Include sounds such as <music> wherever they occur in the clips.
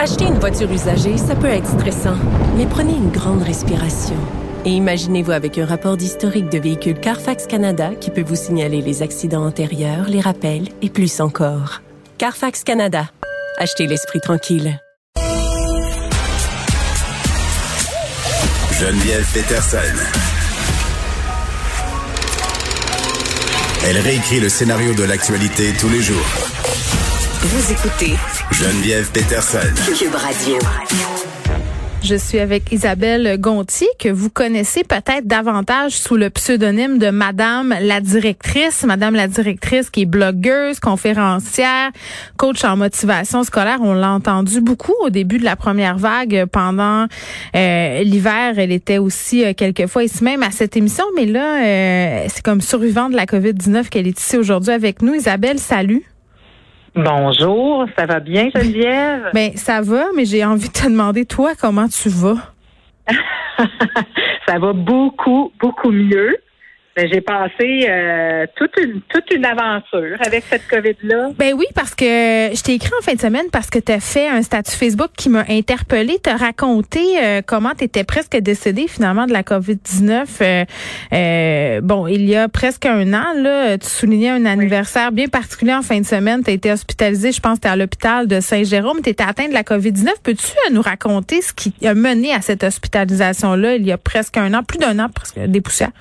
Acheter une voiture usagée, ça peut être stressant, mais prenez une grande respiration. Et imaginez-vous avec un rapport d'historique de véhicule Carfax Canada qui peut vous signaler les accidents antérieurs, les rappels et plus encore. Carfax Canada. Achetez l'esprit tranquille. Geneviève Peterson. Elle réécrit le scénario de l'actualité tous les jours vous écoutez Geneviève Peterson. Cube Radio. Je suis avec Isabelle Gontier, que vous connaissez peut-être davantage sous le pseudonyme de Madame la directrice. Madame la directrice qui est blogueuse, conférencière, coach en motivation scolaire. On l'a entendu beaucoup au début de la première vague. Pendant euh, l'hiver, elle était aussi euh, quelquefois ici même à cette émission. Mais là, euh, c'est comme survivante de la COVID-19 qu'elle est ici aujourd'hui avec nous. Isabelle, salut. Bonjour, ça va bien Geneviève? Ben ça va, mais j'ai envie de te demander toi comment tu vas? <laughs> ça va beaucoup, beaucoup mieux. Ben, j'ai passé euh, toute une toute une aventure avec cette COVID-là. Ben oui, parce que je t'ai écrit en fin de semaine parce que tu as fait un statut Facebook qui m'a interpellé, t'as raconté euh, comment tu étais presque décédé finalement de la COVID-19. Euh, bon, il y a presque un an, là, tu soulignais un anniversaire bien particulier en fin de semaine. Tu as été hospitalisé, je pense, tu à l'hôpital de Saint-Jérôme. Tu étais atteint de la COVID-19. Peux-tu nous raconter ce qui a mené à cette hospitalisation-là il y a presque un an, plus d'un an, presque des poussières?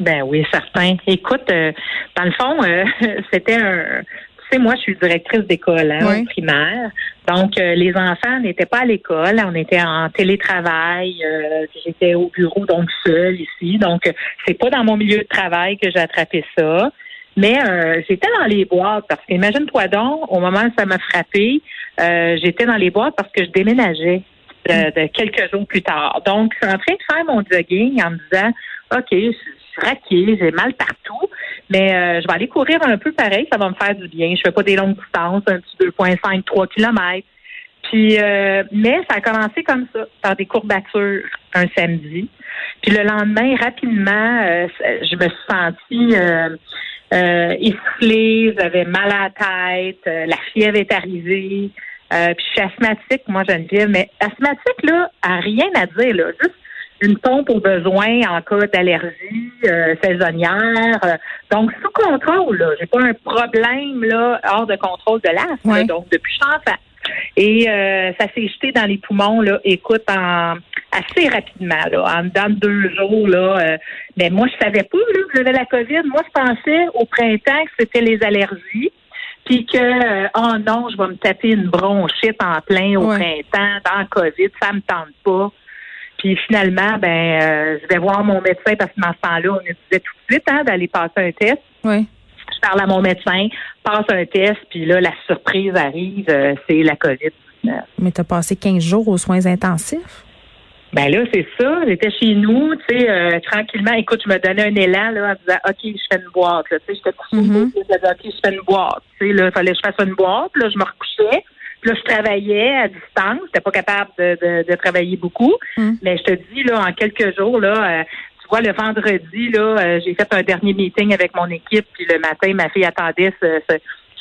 Ben oui, certain. Écoute, euh, dans le fond, euh, <laughs> c'était un. Tu sais, moi, je suis directrice d'école hein, primaire. Donc, euh, les enfants n'étaient pas à l'école. On était en télétravail. J'étais au bureau, donc seule ici. Donc, c'est pas dans mon milieu de travail que j'ai attrapé ça. Mais j'étais dans les boîtes parce qu'imagine-toi donc, au moment où ça m'a frappé, j'étais dans les boîtes parce que je déménageais de, quelques jours plus tard. Donc, je suis en train de faire mon jogging en me disant, OK, raquée, j'ai mal partout, mais euh, je vais aller courir un peu pareil, ça va me faire du bien. Je fais pas des longues distances, un petit 2,5, 3 kilomètres. Puis, euh, mais ça a commencé comme ça, par des courbatures un samedi. Puis le lendemain, rapidement, euh, je me suis sentie euh, essoufflée, j'avais mal à la tête, la fièvre est arrivée. puis je suis asthmatique, moi, Geneviève, mais asthmatique, là, a rien à dire, là. Juste une pompe au besoin en cas d'allergie euh, saisonnière. Euh, donc, sous contrôle, là. J'ai pas un problème là hors de contrôle de l'asthme. Donc, depuis enfant. Et euh, ça s'est jeté dans les poumons, là, écoute, en assez rapidement, là, en dedans de deux jours, là. mais moi, je savais pas, là, que j'avais la COVID. Moi, je pensais au printemps que c'était les allergies. Puis que, oh non, je vais me taper une bronchite en plein au printemps, dans le COVID, ça me tente pas. Puis finalement, ben, euh, je vais voir mon médecin parce que dans ce temps-là, on nous disait tout de suite hein, d'aller passer un test. Oui. Je parle à mon médecin, passe un test, puis là, la surprise arrive, euh, c'est la COVID. Mais tu as passé 15 jours aux soins intensifs? Ben là, c'est ça. J'étais chez nous, tu sais, euh, tranquillement. Écoute, je me donnais un élan là, en disant OK, je fais une boîte. Tu sais, j'étais couchée, mm-hmm. je disais OK, je fais une boîte. Tu sais, là, il fallait que je fasse une boîte. Là, je me recouchais. Puis là, je travaillais à distance. J'étais pas capable de, de, travailler beaucoup. Hmm. Mais je te dis, là, en quelques jours, là, euh, tu vois, le vendredi, là, euh, j'ai fait un dernier meeting avec mon équipe. Puis le matin, ma fille attendait ce,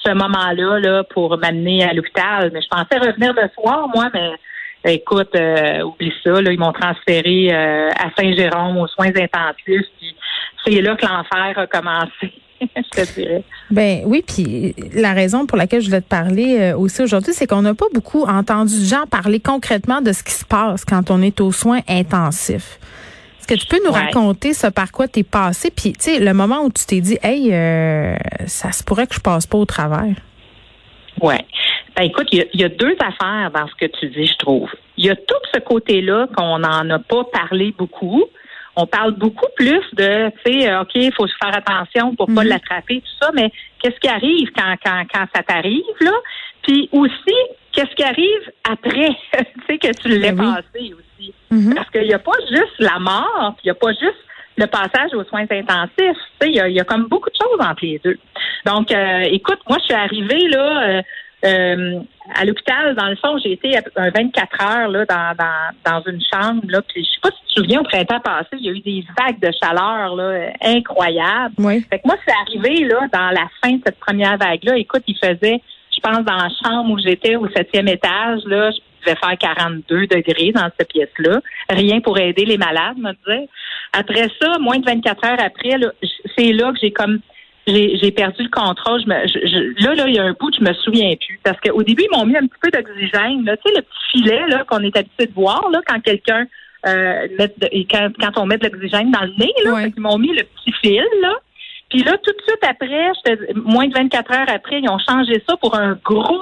ce, moment-là là, pour m'amener à l'hôpital. Mais je pensais revenir le soir, moi, mais écoute, euh, oublie ça. Là, ils m'ont transféré à Saint-Jérôme aux soins intensifs. Puis c'est là que l'enfer a commencé. <laughs> je te dirais. Ben oui, puis la raison pour laquelle je voulais te parler euh, aussi aujourd'hui, c'est qu'on n'a pas beaucoup entendu de gens parler concrètement de ce qui se passe quand on est aux soins intensifs. Est-ce que tu peux nous raconter ce par quoi tu es passé, puis tu sais, le moment où tu t'es dit, hey, euh, ça se pourrait que je passe pas au travers. Oui. Ben, écoute, il y, a deux affaires dans ce que tu dis, je trouve. Il y a tout ce côté-là qu'on n'en a pas parlé beaucoup on parle beaucoup plus de, tu sais, euh, OK, il faut se faire attention pour pas mhm. l'attraper, tout ça, mais qu'est-ce qui arrive quand, quand, quand ça t'arrive, là? Puis aussi, qu'est-ce qui arrive après, <laughs> tu sais, que tu l'aies ben passé aussi. Mhm. Parce qu'il n'y a pas juste la mort, il n'y a pas juste le passage aux soins intensifs. Tu sais, il y a, y a, comme beaucoup de choses entre les deux. Donc, euh, écoute, moi, je suis arrivée, là, euh, euh, à l'hôpital, dans le fond, j'ai été un 24 heures là, dans, dans, dans une chambre. Là, puis je sais pas si tu te souviens, au printemps passé, il y a eu des vagues de chaleur là, incroyables. Oui. Fait que moi, c'est arrivé là, dans la fin de cette première vague-là. Écoute, il faisait, je pense, dans la chambre où j'étais au septième étage, là, je devais faire 42 degrés dans cette pièce-là. Rien pour aider les malades, me disait. Après ça, moins de 24 heures après, c'est là que j'ai comme j'ai perdu le contrôle. là, là, il y a un bout, je me souviens plus. Parce qu'au début, ils m'ont mis un petit peu d'oxygène. Tu sais, le petit filet là, qu'on est habitué de voir là, quand quelqu'un euh, met quand, quand, on met de l'oxygène dans le nez, là, ils m'ont mis le petit fil, là. Puis là, tout de suite après, moins de 24 heures après, ils ont changé ça pour un gros.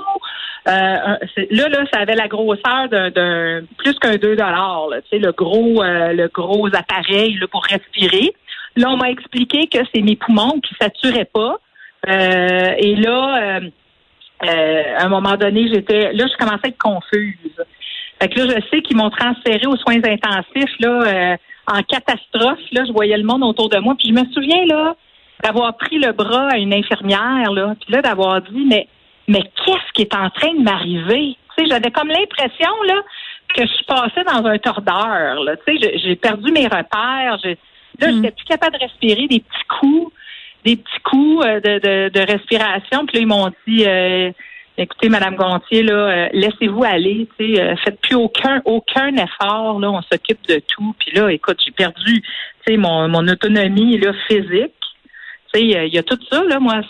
Euh, là, là, ça avait la grosseur d'un plus qu'un 2 dollars. Tu sais, le gros, euh, le gros appareil là, pour respirer. Là, on m'a expliqué que c'est mes poumons qui saturaient pas. Euh, et là, à un moment donné, j'étais, là, je commençais à être confuse. Fait que là, je sais qu'ils m'ont transféré aux soins intensifs là en catastrophe. Là, je voyais le monde autour de moi. Puis je me souviens là d'avoir pris le bras à une infirmière, là, puis là, d'avoir dit, mais, mais qu'est-ce qui est en train de m'arriver? Tu sais, j'avais comme l'impression, là, que je passais dans un tordeur. Tu sais, j'ai perdu mes repères. Là, je n'étais mm. plus capable de respirer des petits coups, des petits coups euh, de, de, de respiration. Puis là, ils m'ont dit, euh, écoutez, Madame Gontier, là, euh, laissez-vous aller, tu sais, faites plus aucun aucun effort, là, on s'occupe de tout. Puis là, écoute, j'ai perdu, tu sais, mon, mon autonomie là physique il y a tout ça, là, moi,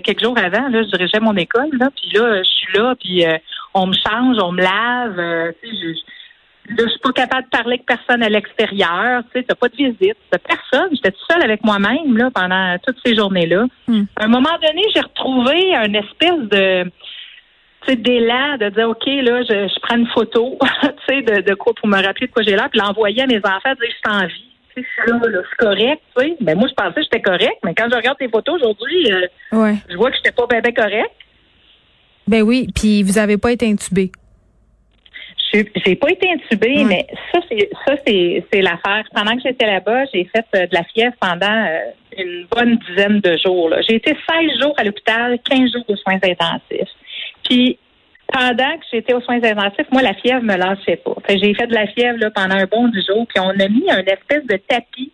quelques jours avant, là, je dirigeais mon école, là, puis là, je suis là, puis euh, on me change, on me lave, euh, je, là, suis pas capable de parler avec personne à l'extérieur, tu sais, t'as pas de visite, t'as personne, j'étais toute seule avec moi-même, là, pendant toutes ces journées-là. Hmm. À un moment donné, j'ai retrouvé un espèce de, d'élan de dire OK là je, prends une photo <laughs> tu sais de, de quoi pour me rappeler de quoi j'ai là puis l'envoyer à mes enfants dire je suis en vie c'est correct, tu sais. Ben, moi, je pensais que j'étais correct, mais quand je regarde tes photos aujourd'hui, euh, je vois que j'étais pas bien correct. Ben oui, puis vous avez pas été intubé. J'ai pas été intubée, mais ça, c'est ça, c'est l'affaire. Pendant que j'étais là-bas, j'ai fait euh, de la fièvre pendant euh, une bonne dizaine de jours. J'ai été 16 jours à l'hôpital, 15 jours de soins intensifs. Puis pendant que j'étais aux soins intensifs, moi, la fièvre me lâchait pas. j'ai fait de la fièvre là, pendant un bon du jour, puis on a mis un espèce de tapis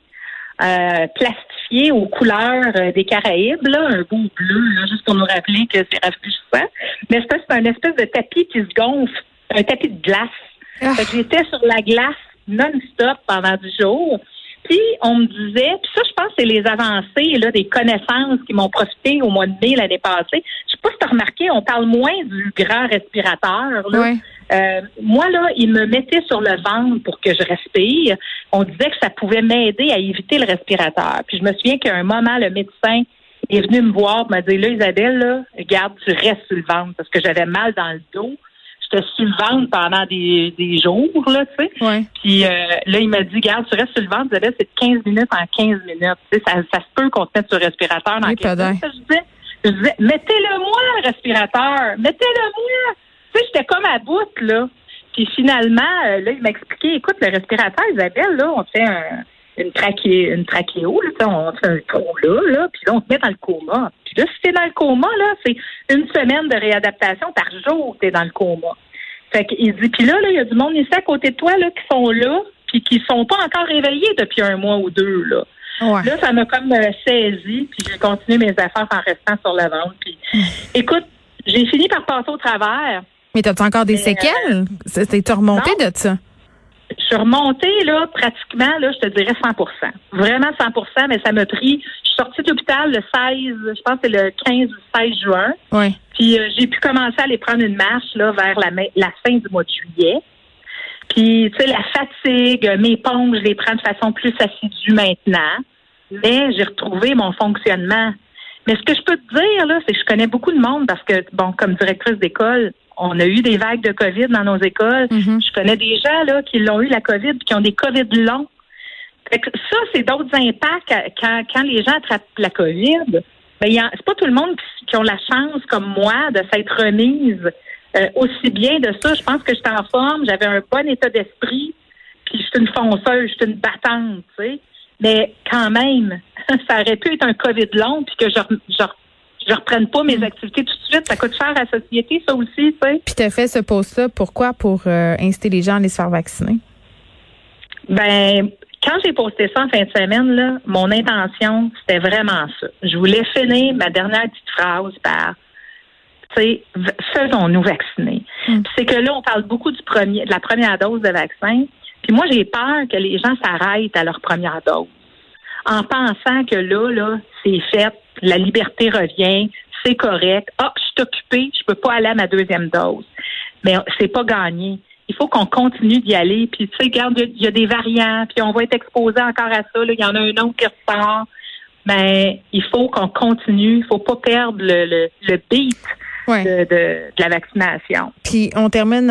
euh, plastifié aux couleurs euh, des Caraïbes, là, un beau bleu, là, juste pour nous rappeler que c'est rafraîchissant. Mais c'est un espèce de tapis qui se gonfle, un tapis de glace. Ah. j'étais sur la glace non-stop pendant du jour. Puis on me disait, puis ça, je pense, c'est les avancées là, des connaissances qui m'ont profité au mois de mai l'année passée. Je sais pas si tu as remarqué, on parle moins du grand respirateur. Là. Euh, moi, là, il me mettait sur le ventre pour que je respire. On disait que ça pouvait m'aider à éviter le respirateur. Puis je me souviens qu'à un moment, le médecin est venu me voir, m'a dit là, Isabelle, là, regarde, tu restes sur le ventre parce que j'avais mal dans le dos j'étais sur le ventre pendant des, des jours, là, tu sais. Puis euh, là, il m'a dit, regarde, tu restes sur le ventre, c'est de 15 minutes en 15 minutes. Tu sais, ça, ça se peut qu'on te mette sur le respirateur dans oui, 15 minutes. Je disais, je disais mettez-le-moi, le respirateur. Mettez-le-moi. Tu sais, j'étais comme à bout, là. Puis finalement, euh, là, il m'a expliqué, écoute, le respirateur, Isabelle, là, on fait un, une, trachée, une trachéo, là, on fait un trou là, là, puis là, on te met dans le coma. Puis là, si t'es dans le coma, là, c'est une semaine de réadaptation par jour que t'es dans le coma. Fait qu'il dit, puis là, il y a du monde ici à côté de toi, là, qui sont là, puis qui sont pas encore réveillés depuis un mois ou deux, là. Là, ça m'a comme euh, saisi, puis j'ai continué mes affaires en restant sur la vente. Puis, écoute, j'ai fini par passer au travers. Mais t'as-tu encore des séquelles? T'es remonté de ça? Je suis remontée, là, pratiquement, là, je te dirais 100% Vraiment 100% mais ça m'a pris. Je suis sortie de l'hôpital le 16, je pense que c'est le 15 ou 16 juin. Oui. Puis euh, j'ai pu commencer à aller prendre une marche, là, vers la, la fin du mois de juillet. Puis, tu sais, la fatigue, mes pompes, je les prends de façon plus assidue maintenant. Mais j'ai retrouvé mon fonctionnement. Mais ce que je peux te dire, là, c'est que je connais beaucoup de monde parce que, bon, comme directrice d'école, on a eu des vagues de COVID dans nos écoles. Mm-hmm. Je connais des gens là qui l'ont eu la COVID qui ont des COVID longs. ça, c'est d'autres impacts quand, quand les gens attrapent la COVID. Ben, c'est pas tout le monde qui, ont la chance, comme moi, de s'être remise euh, aussi bien de ça. Je pense que j'étais en forme, j'avais un bon état d'esprit, puis je suis une fonceuse, je suis une battante, tu sais. Mais quand même, <laughs> ça aurait pu être un COVID long, puis que je, je je reprenne pas mes mm. activités tout de suite. Ça coûte cher à la société, ça aussi, tu sais. Puis tu as fait ce poste-là, pourquoi? Pour euh, inciter les gens à aller se faire vacciner? Ben, quand j'ai posté ça en fin de semaine, là, mon intention, c'était vraiment ça. Je voulais finir ma dernière petite phrase par faisons-nous vacciner. Hmm. C'est que là, on parle beaucoup du premier, de la première dose de vaccin. Puis moi, j'ai peur que les gens s'arrêtent à leur première dose en pensant que là, là, c'est fait, la liberté revient, c'est correct. Ah, je suis occupée, je peux pas aller à ma deuxième dose. Mais c'est pas gagné. Il faut qu'on continue d'y aller. Puis, tu sais, regarde, il y, a des variants, puis on va être exposé encore à ça. Il y en a un autre qui ressort. Mais il faut qu'on continue. Il faut pas perdre le, le, le beat de, la vaccination. Puis on termine,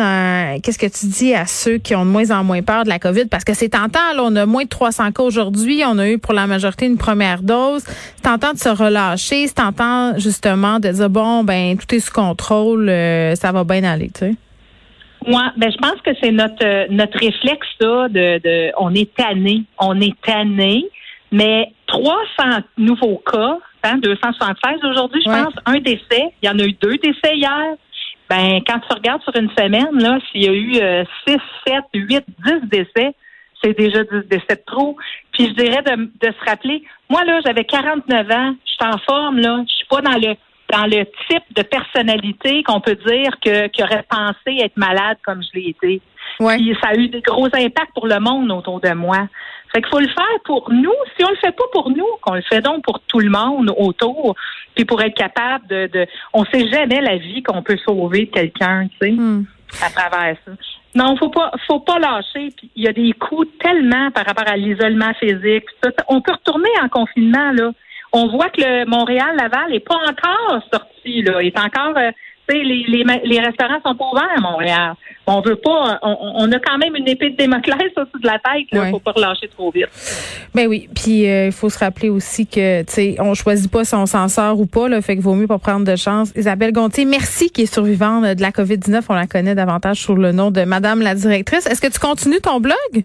qu'est-ce que tu dis à ceux qui ont de moins en moins peur de la COVID? Parce que c'est tentant, là, on a moins de 300 cas aujourd'hui, on a eu pour la majorité une première dose. C'est tentant de se relâcher, c'est tentant justement de dire, bon, ben tout est sous contrôle, euh, ça va bien aller, tu sais. Moi, ben je pense que c'est notre euh, notre réflexe ça de, de on est tanné, on est tanné, mais 300 nouveaux cas 276 aujourd'hui, je pense, un décès. Il y en a eu deux décès hier. Ben, quand tu regardes sur une semaine, là, s'il y a eu 6, 7, 8, 10 décès, c'est déjà 10 décès de trop. Puis je dirais de, de se rappeler, moi, là, j'avais 49 ans, je suis en forme, là, je suis pas dans le dans le type de personnalité qu'on peut dire que qui aurait pensé être malade comme je l'ai été. Puis ça a eu des gros impacts pour le monde autour de moi. Fait qu'il faut le faire pour nous. Si on le fait pas pour nous, qu'on le fait donc pour tout le monde autour, puis pour être capable de, de on sait jamais la vie qu'on peut sauver quelqu'un, tu sais, hmm. à travers ça. Non, faut pas, faut pas lâcher. Puis il y a des coûts tellement par rapport à l'isolement physique. On peut retourner en confinement là. On voit que le Montréal-Laval n'est pas encore sorti là. Il est encore euh, les, les, les, restaurants sont pas ouverts à Montréal. On veut pas, on, a quand même une épée de Démoclès <laughs> au-dessus de la tête. Il ne faut pas relâcher trop vite. Ben oui, puis euh, il faut se rappeler aussi que, tu sais, on choisit pas si on s'en sort ou pas. Là, fait qu'il vaut mieux pas prendre de chance. Isabelle Gontier, merci, qui est survivante de la COVID-19. On la connaît davantage sous le nom de Madame la directrice. Est-ce que tu continues ton blog?